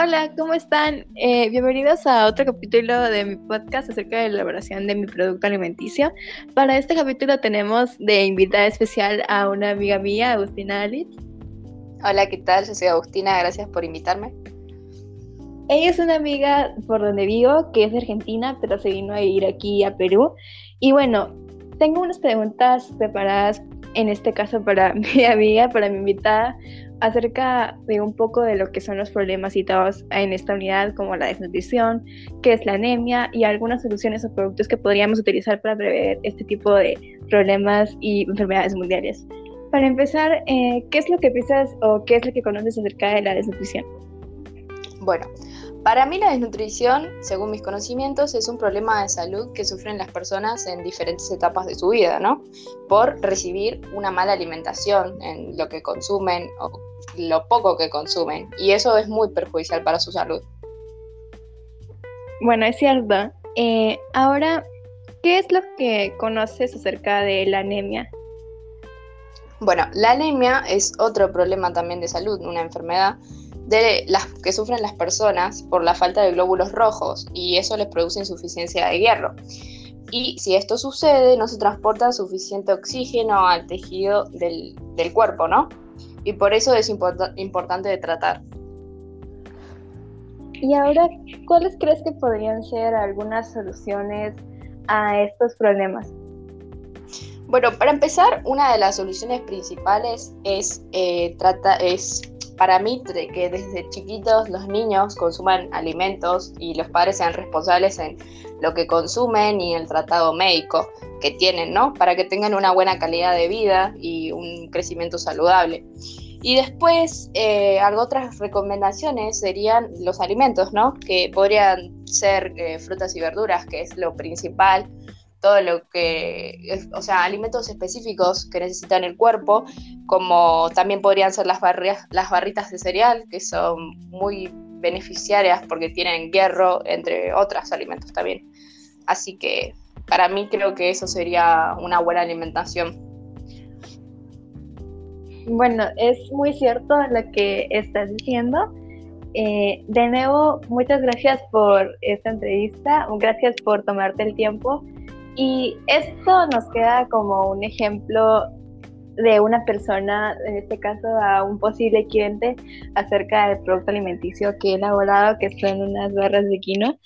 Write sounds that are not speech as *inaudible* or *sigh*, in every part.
Hola, ¿cómo están? Eh, bienvenidos a otro capítulo de mi podcast acerca de la elaboración de mi producto alimenticio. Para este capítulo tenemos de invitada especial a una amiga mía, Agustina Alice. Hola, ¿qué tal? Yo soy Agustina, gracias por invitarme. Ella es una amiga por donde vivo, que es de Argentina, pero se vino a ir aquí a Perú. Y bueno, tengo unas preguntas preparadas, en este caso para *laughs* mi amiga, para mi invitada, acerca de un poco de lo que son los problemas citados en esta unidad, como la desnutrición, qué es la anemia y algunas soluciones o productos que podríamos utilizar para prever este tipo de problemas y enfermedades mundiales. Para empezar, eh, ¿qué es lo que piensas o qué es lo que conoces acerca de la desnutrición? Bueno, para mí la desnutrición, según mis conocimientos, es un problema de salud que sufren las personas en diferentes etapas de su vida, ¿no? Por recibir una mala alimentación en lo que consumen o lo poco que consumen. Y eso es muy perjudicial para su salud. Bueno, es cierto. Eh, ahora, ¿qué es lo que conoces acerca de la anemia? Bueno, la anemia es otro problema también de salud, una enfermedad de las que sufren las personas por la falta de glóbulos rojos y eso les produce insuficiencia de hierro. Y si esto sucede, no se transporta suficiente oxígeno al tejido del, cuerpo, ¿no? Y por eso es importante de tratar. Y ahora, ¿cuáles crees que podrían ser algunas soluciones a estos problemas? Bueno, para empezar, una de las soluciones principales es, eh, trata, es para mí que desde chiquitos los niños consuman alimentos y los padres sean responsables en lo que consumen y el tratado médico que tienen, ¿no? Para que tengan una buena calidad de vida y un crecimiento saludable. Y después, eh, otras recomendaciones serían los alimentos, ¿no? Que podrían ser eh, frutas y verduras, que es lo principal, todo lo que, o sea, alimentos específicos que necesitan el cuerpo, como también podrían ser las, las barritas de cereal, que son muy beneficiarias porque tienen hierro, entre otros alimentos también. Así que para mí creo que eso sería una buena alimentación. Bueno, es muy cierto lo que estás diciendo. Eh, de nuevo, muchas gracias por esta entrevista, gracias por tomarte el tiempo y esto nos queda como un ejemplo de una persona, en este caso a un posible cliente, acerca del producto alimenticio que he elaborado, que son unas barras de quino,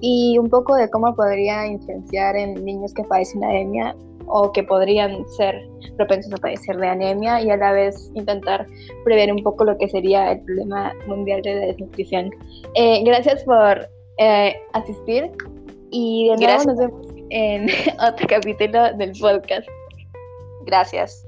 y un poco de cómo podría influenciar en niños que padecen anemia o que podrían ser propensos a padecer de anemia y a la vez intentar prever un poco lo que sería el problema mundial de la desnutrición. Eh, gracias por eh, asistir y de nuevo nos vemos en *laughs* otro capítulo del podcast. Gracias.